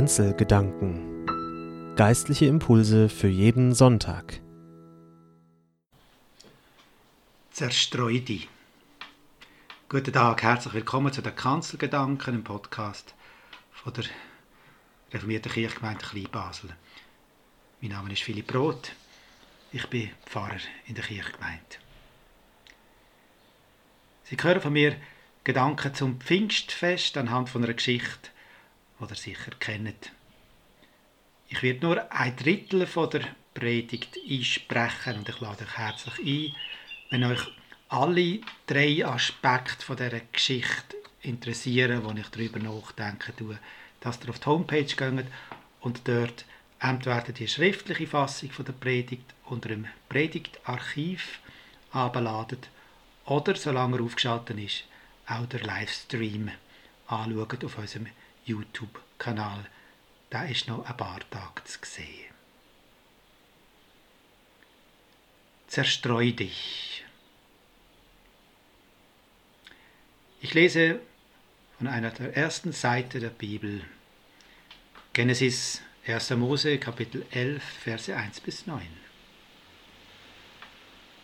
Kanzelgedanken. Geistliche Impulse für jeden Sonntag. Zerstreu dich. Guten Tag, herzlich willkommen zu den Kanzelgedanken im Podcast von der reformierten Kirchgemeinde Kleinbasel. Mein Name ist Philipp Roth. Ich bin Pfarrer in der Kirchgemeinde. Sie hören von mir Gedanken zum Pfingstfest anhand von einer Geschichte, ihr sicher kennt. Ich werde nur ein Drittel von der Predigt einsprechen und ich lade euch herzlich ein, wenn euch alle drei Aspekte von dieser Geschichte interessieren, wo ich darüber nachdenken tue, dass ihr auf die Homepage geht und dort entweder die schriftliche Fassung von der Predigt unter dem Predigtarchiv abladet oder, solange er aufgeschaltet ist, auch der Livestream anschauen auf unserem YouTube-Kanal. Da ist noch ein paar Tage zu sehen. Zerstreu dich. Ich lese von einer der ersten Seite der Bibel. Genesis 1. Mose, Kapitel 11, Verse 1 bis 9.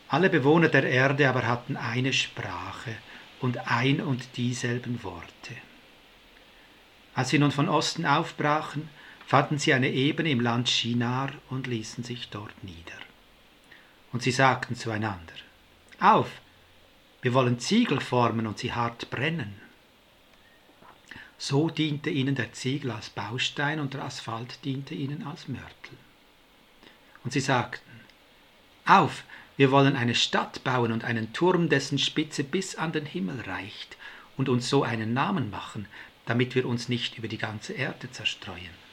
Alle Bewohner der Erde aber hatten eine Sprache und ein und dieselben Worte. Als sie nun von Osten aufbrachen, fanden sie eine Ebene im Land Shinar und ließen sich dort nieder. Und sie sagten zueinander, Auf, wir wollen Ziegel formen und sie hart brennen. So diente ihnen der Ziegel als Baustein und der Asphalt diente ihnen als Mörtel. Und sie sagten, Auf, wir wollen eine Stadt bauen und einen Turm, dessen Spitze bis an den Himmel reicht, und uns so einen Namen machen, damit wir uns nicht über die ganze Erde zerstreuen.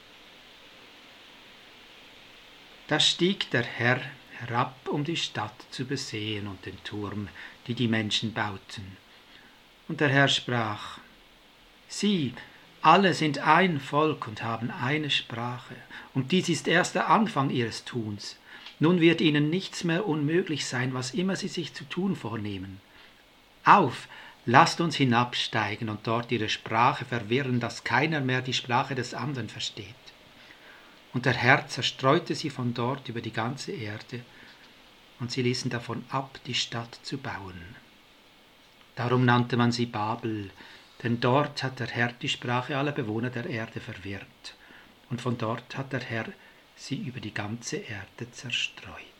Da stieg der Herr herab, um die Stadt zu besehen und den Turm, die die Menschen bauten. Und der Herr sprach, Sieh, alle sind ein Volk und haben eine Sprache, und dies ist erst der Anfang ihres Tuns. Nun wird ihnen nichts mehr unmöglich sein, was immer sie sich zu tun vornehmen. Auf, lasst uns hinabsteigen und dort ihre Sprache verwirren, dass keiner mehr die Sprache des anderen versteht. Und der Herr zerstreute sie von dort über die ganze Erde, und sie ließen davon ab, die Stadt zu bauen. Darum nannte man sie Babel, denn dort hat der Herr die Sprache aller Bewohner der Erde verwirrt, und von dort hat der Herr sie über die ganze Erde zerstreut.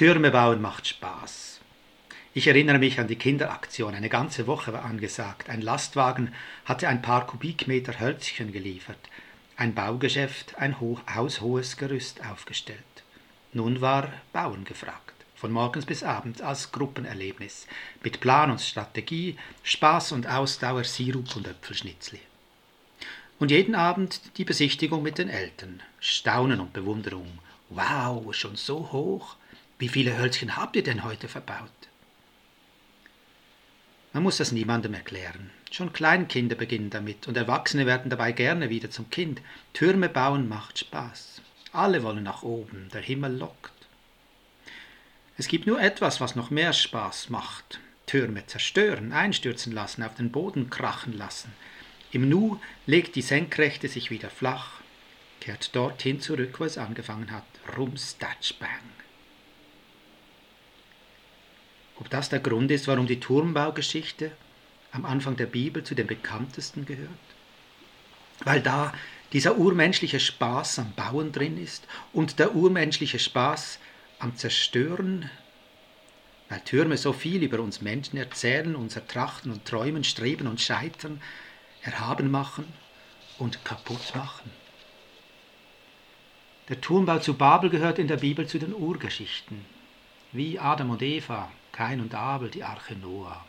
Türme bauen macht Spaß. Ich erinnere mich an die Kinderaktion. Eine ganze Woche war angesagt. Ein Lastwagen hatte ein paar Kubikmeter Hölzchen geliefert. Ein Baugeschäft ein haushohes Gerüst aufgestellt. Nun war Bauen gefragt von morgens bis abends als Gruppenerlebnis, mit Plan und Strategie, Spaß und Ausdauer, Sirup und Äpfelschnitzli. Und jeden Abend die Besichtigung mit den Eltern, Staunen und Bewunderung. Wow, schon so hoch. Wie viele Hölzchen habt ihr denn heute verbaut? Man muss das niemandem erklären. Schon Kleinkinder beginnen damit und Erwachsene werden dabei gerne wieder zum Kind. Türme bauen macht Spaß. Alle wollen nach oben, der Himmel lockt. Es gibt nur etwas, was noch mehr Spaß macht. Türme zerstören, einstürzen lassen, auf den Boden krachen lassen. Im Nu legt die Senkrechte sich wieder flach, kehrt dorthin zurück, wo es angefangen hat. Rums, Dutch, Bang. Ob das der Grund ist, warum die Turmbaugeschichte am Anfang der Bibel zu den bekanntesten gehört? Weil da dieser urmenschliche Spaß am Bauen drin ist und der urmenschliche Spaß am Zerstören, weil Türme so viel über uns Menschen erzählen, unser Trachten und Träumen, Streben und Scheitern, erhaben machen und kaputt machen. Der Turmbau zu Babel gehört in der Bibel zu den Urgeschichten, wie Adam und Eva, Kain und Abel, die Arche Noah.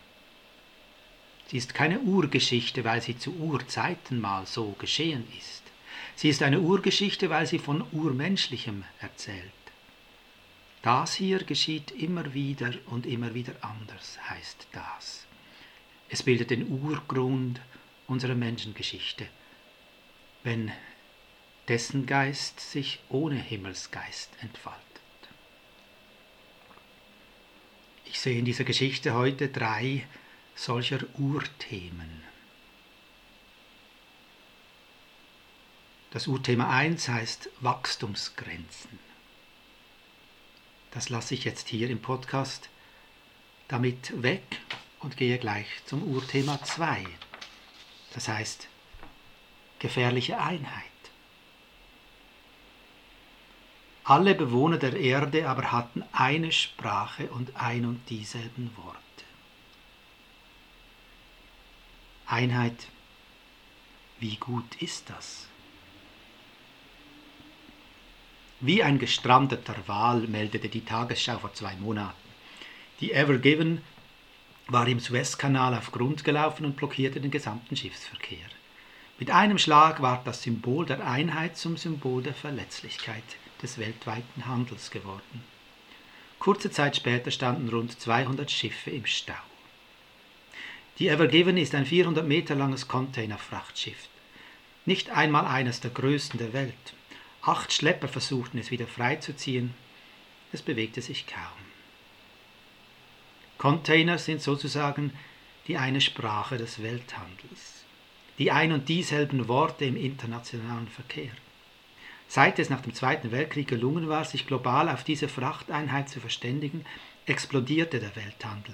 Sie ist keine Urgeschichte, weil sie zu Urzeiten mal so geschehen ist. Sie ist eine Urgeschichte, weil sie von Urmenschlichem erzählt. Das hier geschieht immer wieder und immer wieder anders, heißt das. Es bildet den Urgrund unserer Menschengeschichte, wenn dessen Geist sich ohne Himmelsgeist entfaltet. Sehe in dieser Geschichte heute drei solcher Urthemen. Das Urthema 1 heißt Wachstumsgrenzen. Das lasse ich jetzt hier im Podcast damit weg und gehe gleich zum Urthema 2. Das heißt gefährliche Einheit. Alle Bewohner der Erde aber hatten eine Sprache und ein und dieselben Worte. Einheit, wie gut ist das? Wie ein gestrandeter Wal meldete die Tagesschau vor zwei Monaten. Die Ever Given war im Suezkanal auf Grund gelaufen und blockierte den gesamten Schiffsverkehr. Mit einem Schlag war das Symbol der Einheit zum Symbol der Verletzlichkeit des weltweiten Handels geworden. Kurze Zeit später standen rund 200 Schiffe im Stau. Die Ever Given ist ein 400 Meter langes Containerfrachtschiff. Nicht einmal eines der größten der Welt. Acht Schlepper versuchten es wieder freizuziehen. Es bewegte sich kaum. Container sind sozusagen die eine Sprache des Welthandels, die ein und dieselben Worte im internationalen Verkehr. Seit es nach dem Zweiten Weltkrieg gelungen war, sich global auf diese Frachteinheit zu verständigen, explodierte der Welthandel.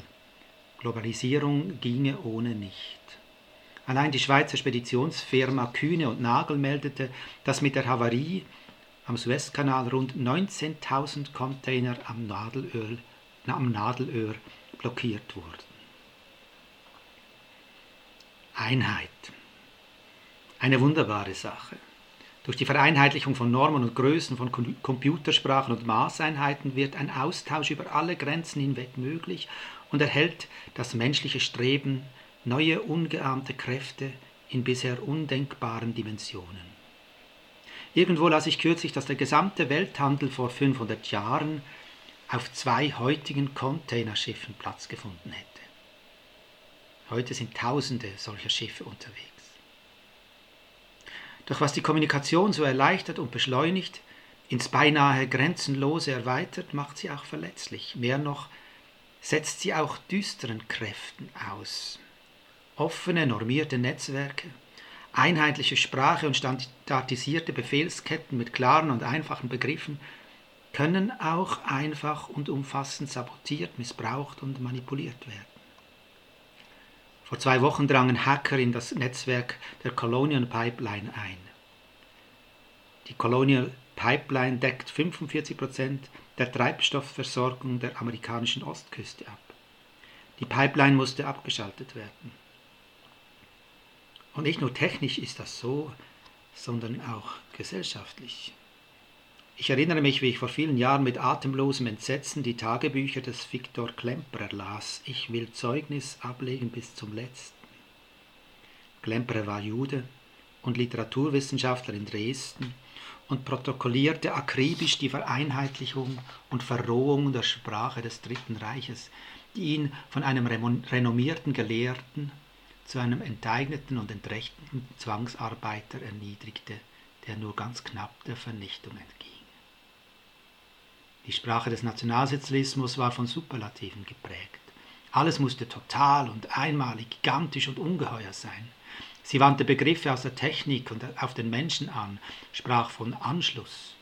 Globalisierung ginge ohne nicht. Allein die Schweizer Speditionsfirma Kühne und Nagel meldete, dass mit der Havarie am Suezkanal rund 19.000 Container am Nadelöl, am Nadelöhr blockiert wurden. Einheit. Eine wunderbare Sache. Durch die Vereinheitlichung von Normen und Größen von Computersprachen und Maßeinheiten wird ein Austausch über alle Grenzen hinweg möglich und erhält das menschliche Streben neue ungeahnte Kräfte in bisher undenkbaren Dimensionen. Irgendwo las ich kürzlich, dass der gesamte Welthandel vor 500 Jahren auf zwei heutigen Containerschiffen Platz gefunden hätte. Heute sind Tausende solcher Schiffe unterwegs. Doch was die Kommunikation so erleichtert und beschleunigt, ins beinahe Grenzenlose erweitert, macht sie auch verletzlich. Mehr noch setzt sie auch düsteren Kräften aus offene, normierte Netzwerke, einheitliche Sprache und standardisierte Befehlsketten mit klaren und einfachen Begriffen können auch einfach und umfassend sabotiert, missbraucht und manipuliert werden. Vor zwei Wochen drangen Hacker in das Netzwerk der Colonial Pipeline ein. Die Colonial Pipeline deckt 45 Prozent der Treibstoffversorgung der amerikanischen Ostküste ab. Die Pipeline musste abgeschaltet werden. Und nicht nur technisch ist das so, sondern auch gesellschaftlich. Ich erinnere mich, wie ich vor vielen Jahren mit atemlosem Entsetzen die Tagebücher des Viktor Klemperer las. Ich will Zeugnis ablegen bis zum letzten. Klemperer war Jude und Literaturwissenschaftler in Dresden und protokollierte akribisch die Vereinheitlichung und Verrohung der Sprache des Dritten Reiches, die ihn von einem renommierten Gelehrten zu einem enteigneten und entrechteten Zwangsarbeiter erniedrigte, der nur ganz knapp der Vernichtung entging. Die Sprache des Nationalsozialismus war von Superlativen geprägt. Alles musste total und einmalig, gigantisch und ungeheuer sein. Sie wandte Begriffe aus der Technik und auf den Menschen an, sprach von Anschluss,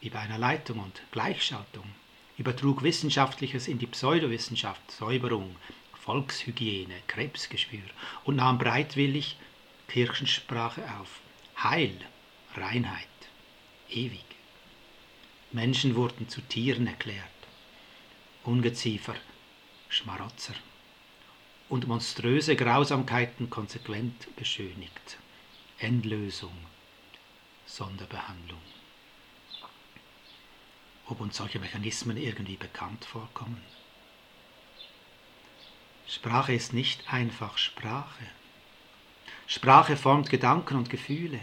wie bei einer Leitung und Gleichschaltung, übertrug Wissenschaftliches in die Pseudowissenschaft, Säuberung, Volkshygiene, Krebsgeschwür und nahm breitwillig Kirchensprache auf. Heil, Reinheit, ewig. Menschen wurden zu Tieren erklärt, Ungeziefer, Schmarotzer und monströse Grausamkeiten konsequent beschönigt. Endlösung, Sonderbehandlung. Ob uns solche Mechanismen irgendwie bekannt vorkommen? Sprache ist nicht einfach Sprache. Sprache formt Gedanken und Gefühle,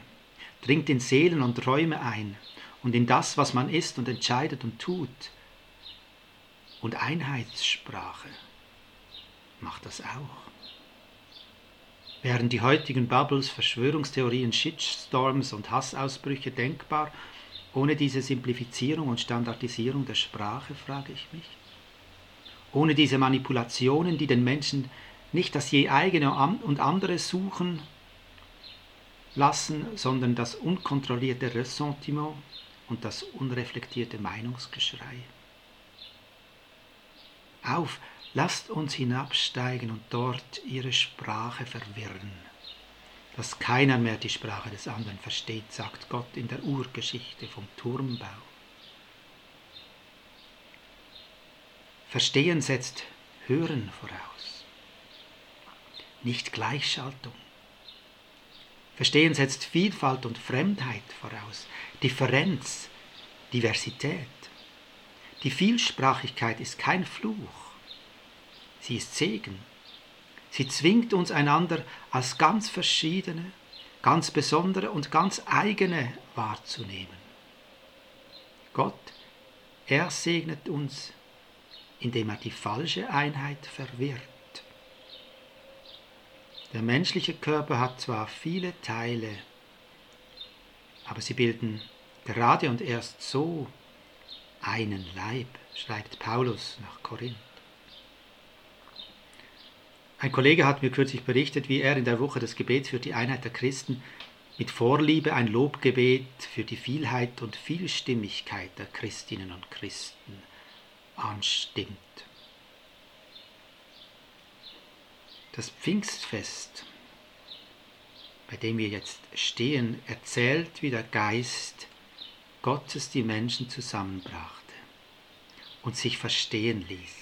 dringt in Seelen und Träume ein und in das, was man ist und entscheidet und tut. Und Einheitssprache macht das auch. Wären die heutigen Bubbles, Verschwörungstheorien, Shitstorms und Hassausbrüche denkbar, ohne diese Simplifizierung und Standardisierung der Sprache, frage ich mich? ohne diese Manipulationen, die den Menschen nicht das je eigene und andere suchen lassen, sondern das unkontrollierte Ressentiment und das unreflektierte Meinungsgeschrei. Auf, lasst uns hinabsteigen und dort ihre Sprache verwirren, dass keiner mehr die Sprache des anderen versteht, sagt Gott in der Urgeschichte vom Turmbau. Verstehen setzt Hören voraus, nicht Gleichschaltung. Verstehen setzt Vielfalt und Fremdheit voraus, Differenz, Diversität. Die Vielsprachigkeit ist kein Fluch, sie ist Segen. Sie zwingt uns einander als ganz verschiedene, ganz besondere und ganz eigene wahrzunehmen. Gott, er segnet uns, indem er die falsche Einheit verwirrt. Der menschliche Körper hat zwar viele Teile, aber sie bilden gerade und erst so einen Leib, schreibt Paulus nach Korinth. Ein Kollege hat mir kürzlich berichtet, wie er in der Woche des Gebets für die Einheit der Christen mit Vorliebe ein Lobgebet für die Vielheit und Vielstimmigkeit der Christinnen und Christen anstimmt. Das Pfingstfest, bei dem wir jetzt stehen, erzählt, wie der Geist Gottes die Menschen zusammenbrachte und sich verstehen ließ.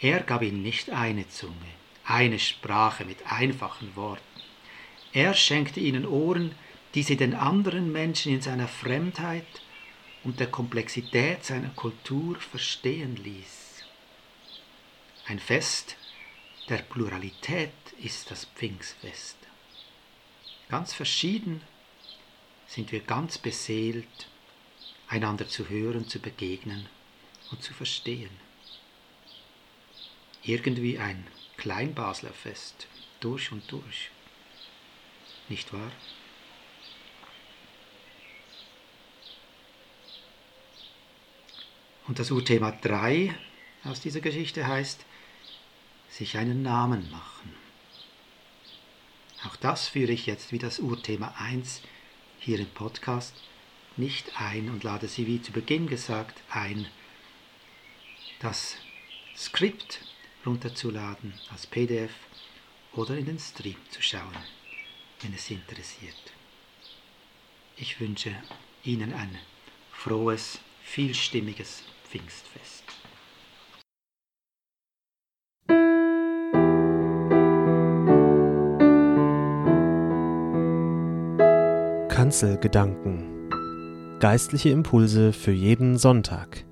Er gab ihnen nicht eine Zunge, eine Sprache mit einfachen Worten. Er schenkte ihnen Ohren, die sie den anderen Menschen in seiner Fremdheit und der Komplexität seiner Kultur verstehen ließ. Ein Fest, der Pluralität ist das Pfingstfest. Ganz verschieden sind wir ganz beseelt, einander zu hören, zu begegnen und zu verstehen. Irgendwie ein Kleinbasler Fest, durch und durch. Nicht wahr? Und das Urthema 3 aus dieser Geschichte heißt, sich einen Namen machen. Auch das führe ich jetzt wie das Urthema 1 hier im Podcast nicht ein und lade Sie, wie zu Beginn gesagt, ein, das Skript runterzuladen als PDF oder in den Stream zu schauen, wenn es Sie interessiert. Ich wünsche Ihnen ein frohes, vielstimmiges Pfingstfest. Kanzelgedanken. Geistliche Impulse für jeden Sonntag.